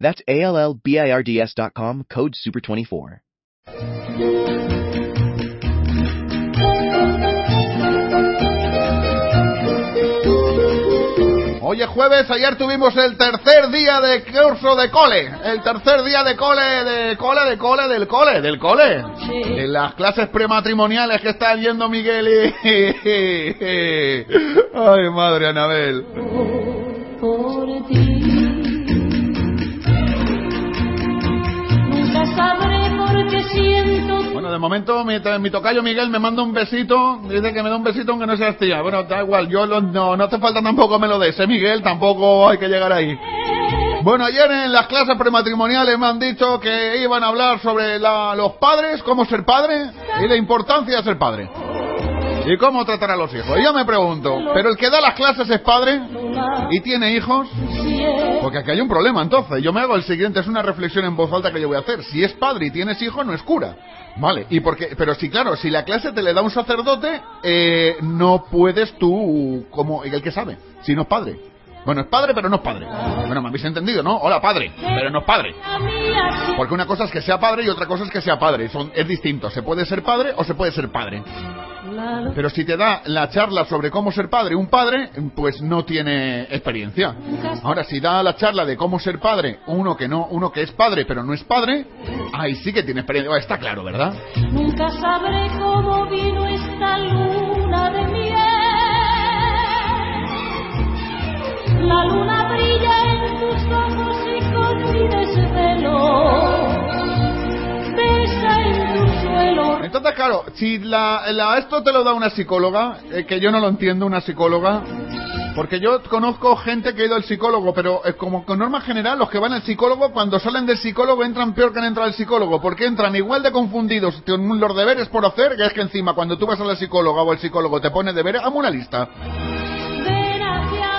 That's A-L-L-B-I-R-D-S dot com, code SUPER24. Hoy es jueves, ayer tuvimos el tercer día de curso de cole. El tercer día de cole, de cole, de cole, del cole, del cole. En las clases prematrimoniales que está yendo Miguel y... Ay, madre Anabel. De momento mi, mi tocayo Miguel me manda un besito, dice que me da un besito aunque no seas tía. Bueno, da igual, yo lo- no, no hace falta tampoco me lo des, ¿eh, Miguel? Tampoco hay que llegar ahí. Bueno, ayer en las clases prematrimoniales me han dicho que iban a hablar sobre la- los padres, cómo ser padre y la importancia de ser padre. Y cómo tratar a los hijos. Y yo me pregunto, ¿pero el que da las clases es padre y tiene hijos? Porque aquí hay un problema entonces. Yo me hago el siguiente, es una reflexión en voz alta que yo voy a hacer. Si es padre y tienes hijos, no es cura. Vale, y porque, pero sí, claro, si la clase te le da un sacerdote, eh, no puedes tú, como el que sabe, si no es padre. Bueno, es padre, pero no es padre. Bueno, me habéis entendido, ¿no? Hola, padre, pero no es padre. Porque una cosa es que sea padre y otra cosa es que sea padre. Son, es distinto. Se puede ser padre o se puede ser padre. Pero si te da la charla sobre cómo ser padre un padre, pues no tiene experiencia. Ahora, si da la charla de cómo ser padre uno que no, uno que es padre pero no es padre, ahí sí que tiene experiencia. Está claro, ¿verdad? Nunca sabré cómo vino esta luna de miel. La luna Claro, si la, esto te lo da una psicóloga, eh, que yo no lo entiendo, una psicóloga, porque yo conozco gente que ha ido al psicólogo, pero como con norma general, los que van al psicólogo, cuando salen del psicólogo entran peor que han entrado al psicólogo, porque entran igual de confundidos con los deberes por hacer, que es que encima cuando tú vas a la psicóloga o el psicólogo te pone deberes, hazme una lista.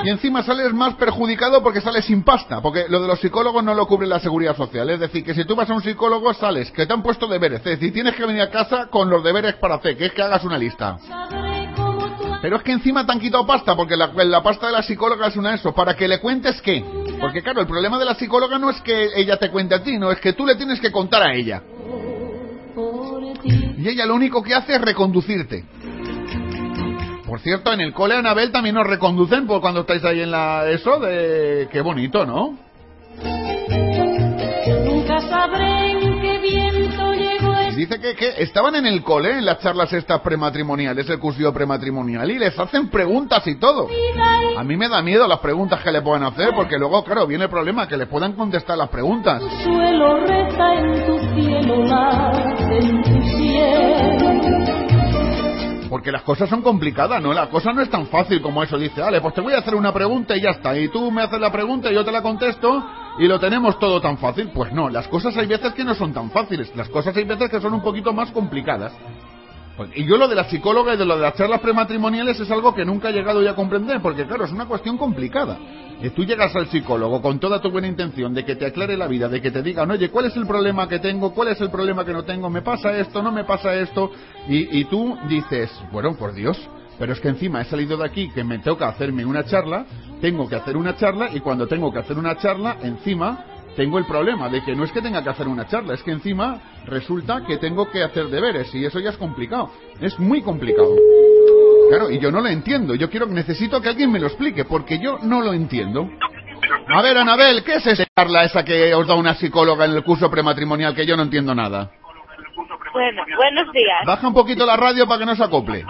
Y encima sales más perjudicado porque sales sin pasta, porque lo de los psicólogos no lo cubre la seguridad social. Es decir, que si tú vas a un psicólogo sales, que te han puesto deberes, es decir, tienes que venir a casa con los deberes para hacer, que es que hagas una lista. Pero es que encima te han quitado pasta, porque la, pasta de la psicóloga es una eso, para que le cuentes qué. Porque claro, el problema de la psicóloga no es que ella te cuente a ti, no, es que tú le tienes que contar a ella. Y ella lo único que hace es reconducirte. Por cierto, en el cole Anabel también nos reconducen por cuando estáis ahí en la... Eso de... Qué bonito, ¿no? Nunca sabré en qué viento llegó Y Dice que, que estaban en el cole, en las charlas estas prematrimoniales, el cursillo prematrimonial, y les hacen preguntas y todo. A mí me da miedo las preguntas que le puedan hacer, porque luego, claro, viene el problema, que les puedan contestar las preguntas. Tu suelo reza en tu cielo, late en tu cielo. Porque las cosas son complicadas, ¿no? La cosa no es tan fácil como eso. Dice, vale, pues te voy a hacer una pregunta y ya está. Y tú me haces la pregunta y yo te la contesto y lo tenemos todo tan fácil. Pues no, las cosas hay veces que no son tan fáciles. Las cosas hay veces que son un poquito más complicadas. Y yo lo de la psicóloga y de lo de las charlas prematrimoniales es algo que nunca he llegado ya a comprender, porque claro, es una cuestión complicada. Y tú llegas al psicólogo con toda tu buena intención de que te aclare la vida, de que te digan, oye, ¿cuál es el problema que tengo? ¿Cuál es el problema que no tengo? ¿Me pasa esto? ¿No me pasa esto? Y, y tú dices, bueno, por Dios, pero es que encima he salido de aquí que me toca hacerme una charla, tengo que hacer una charla y cuando tengo que hacer una charla, encima tengo el problema de que no es que tenga que hacer una charla, es que encima resulta que tengo que hacer deberes y eso ya es complicado. Es muy complicado. Claro, y yo no lo entiendo. Yo quiero, necesito que alguien me lo explique, porque yo no lo entiendo. A ver, Anabel, ¿qué es esa charla esa que os da una psicóloga en el curso prematrimonial que yo no entiendo nada? Bueno, buenos días. Baja un poquito la radio para que no se acople.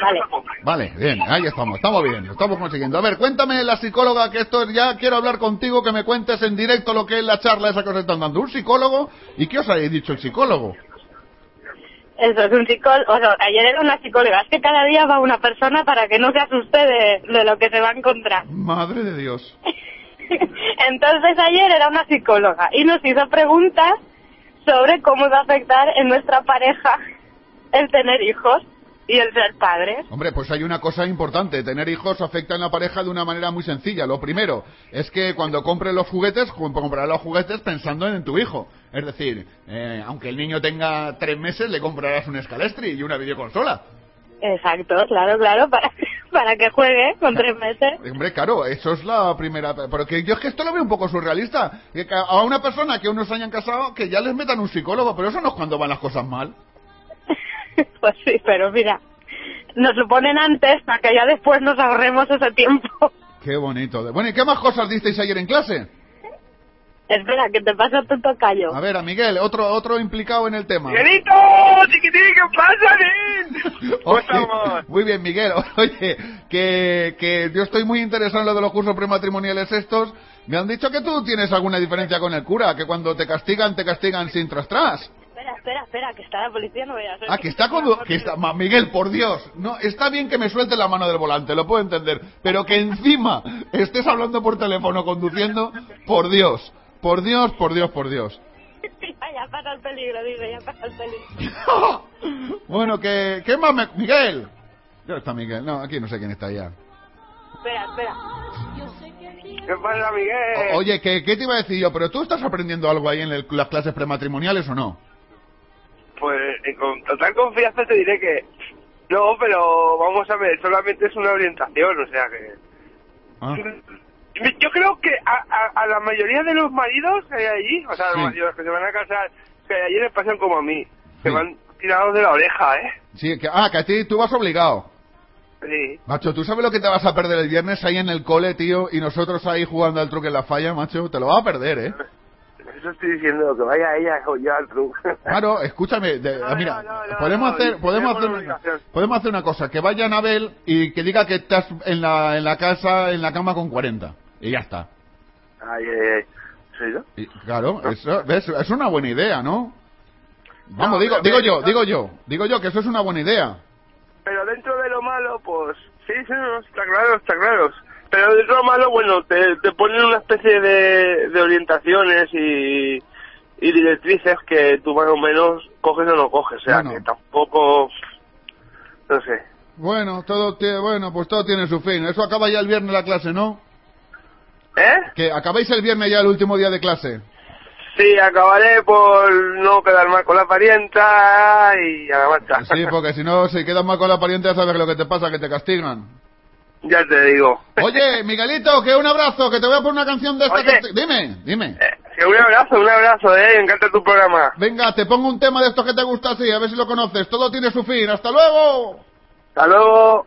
Vale. Vale, bien, ahí estamos, estamos bien, lo estamos consiguiendo. A ver, cuéntame la psicóloga que esto ya quiero hablar contigo, que me cuentes en directo lo que es la charla esa que os están dando. ¿Un psicólogo? ¿Y qué os ha dicho el psicólogo? Eso es un psicólogo. O sea, ayer era una psicóloga. Es que cada día va una persona para que no se asuste de, de lo que se va a encontrar. Madre de Dios. Entonces ayer era una psicóloga y nos hizo preguntas sobre cómo va a afectar en nuestra pareja el tener hijos y el ser padres. Hombre, pues hay una cosa importante. Tener hijos afecta en la pareja de una manera muy sencilla. Lo primero es que cuando compres los juguetes, com- comprarás los juguetes pensando en tu hijo. Es decir, eh, aunque el niño tenga tres meses, le comprarás un escalestri y una videoconsola. Exacto, claro, claro, para, para que juegue con tres meses. Hombre, claro, eso es la primera... Porque yo es que esto lo veo un poco surrealista. A una persona que unos hayan casado, que ya les metan un psicólogo, pero eso no es cuando van las cosas mal. Pues sí, pero mira, nos lo ponen antes para que ya después nos ahorremos ese tiempo. Qué bonito. Bueno, ¿y qué más cosas disteis ayer en clase? Espera, que te pasa tu tocayo. A ver, a Miguel, otro, otro implicado en el tema. ¡Miguelito! ¡Chiquitín! ¿Qué pasa, Oye, estamos? Muy bien, Miguel. Oye, que, que yo estoy muy interesado en lo de los cursos prematrimoniales estos. Me han dicho que tú tienes alguna diferencia con el cura, que cuando te castigan, te castigan sin tras tras. Espera, espera, espera, que está la policía, no vayas. Ah, que está con... Que está, Ma- Miguel, por Dios. No, está bien que me suelte la mano del volante, lo puedo entender. Pero que encima estés hablando por teléfono conduciendo, por Dios. Por Dios, por Dios, por Dios. Ya, ya pasa el peligro, dice, ya pasa el peligro. bueno, que... ¿Qué más me... Miguel. ¿Dónde está Miguel? No, aquí no sé quién está ya. Espera, espera. ¿Qué pasa, Miguel? O- Oye, ¿qué, ¿qué te iba a decir yo? ¿Pero tú estás aprendiendo algo ahí en el- las clases prematrimoniales o no? Pues eh, con total confianza te diré que... No, pero vamos a ver, solamente es una orientación, o sea que... Ah, Yo creo que a, a, a la mayoría de los maridos que hay allí, o sea, Sí. los maridos que se van a casar, que allí les pasan como a mí, Sí. van tirados de la oreja, ¿eh? sí, que, ah, que a ti tú vas obligado. Sí. Macho, ¿tú sabes lo que te vas a perder el viernes ahí en el cole, tío? Y nosotros ahí jugando al truque en la falla, macho. Te lo vas a perder, ¿eh? Estoy diciendo, que vaya ella al truco. Claro, escúchame. de- No, ah, mira, no, podemos hacer, podemos hacer, una, podemos hacer una cosa. Que vaya Anabel y que diga que estás en la, en la casa, en la cama con 40. Y ya está. Ay, ay, ay. ¿Sí, no? Y, claro, eso, es una buena idea, ¿no? Vamos, No, digo, digo yo, digo yo, digo yo que eso es una buena idea. Pero dentro de lo malo, pues sí, sí, está claro, está claro. Pero de lo malo, bueno, te, te ponen una especie de, de orientaciones y, y directrices que tú más o menos coges o no coges. O sea, Bueno. que tampoco, no sé. Bueno, todo tiene, bueno, pues todo tiene su fin. Eso acaba ya el viernes la clase, ¿no? ¿Eh? Que acabáis el viernes ya el último día de clase. Sí, acabaré por no quedar mal con la parienta y a la marcha. Sí, porque si no, si quedas mal con la pariente, ya sabes lo que te pasa, que te castigan. Ya te digo. Oye, Miguelito, que un abrazo, que te voy a poner una canción de esta. Oye. que te- Dime, dime. Eh, que un abrazo, un abrazo, eh, me encanta tu programa. Venga, te pongo un tema de estos que te gusta así, a ver si lo conoces. Todo tiene su fin. ¡Hasta luego! Hasta luego.